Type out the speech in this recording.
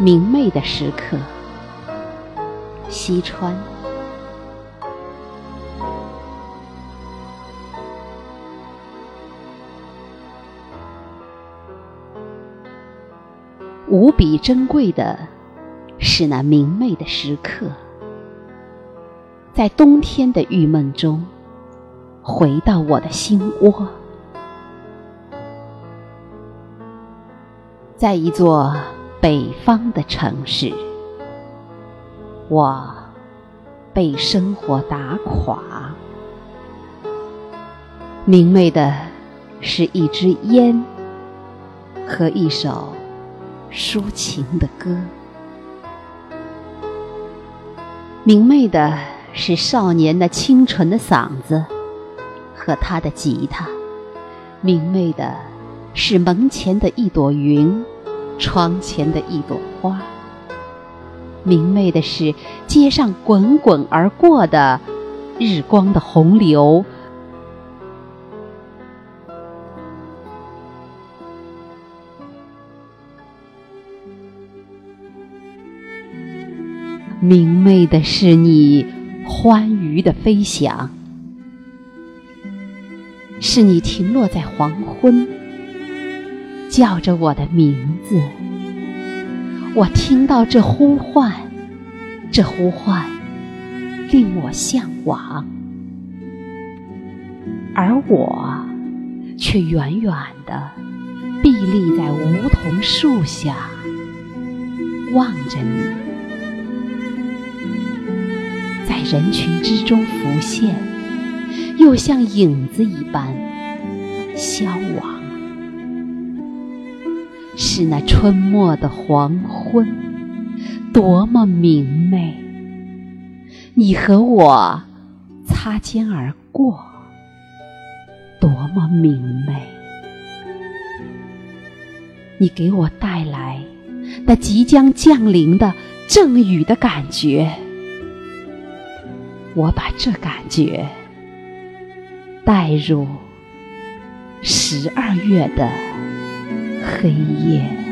明媚的时刻，西川。无比珍贵的是那明媚的时刻，在冬天的郁闷中，回到我的心窝，在一座北方的城市，我被生活打垮。明媚的是一支烟和一首。抒情的歌，明媚的是少年那清纯的嗓子和他的吉他，明媚的是门前的一朵云，窗前的一朵花，明媚的是街上滚滚而过的日光的洪流。明媚的是你欢愉的飞翔，是你停落在黄昏，叫着我的名字。我听到这呼唤，这呼唤令我向往，而我却远远的屹立在梧桐树下，望着你。在人群之中浮现，又像影子一般消亡。是那春末的黄昏，多么明媚！你和我擦肩而过，多么明媚！你给我带来那即将降临的阵雨的感觉。我把这感觉带入十二月的黑夜。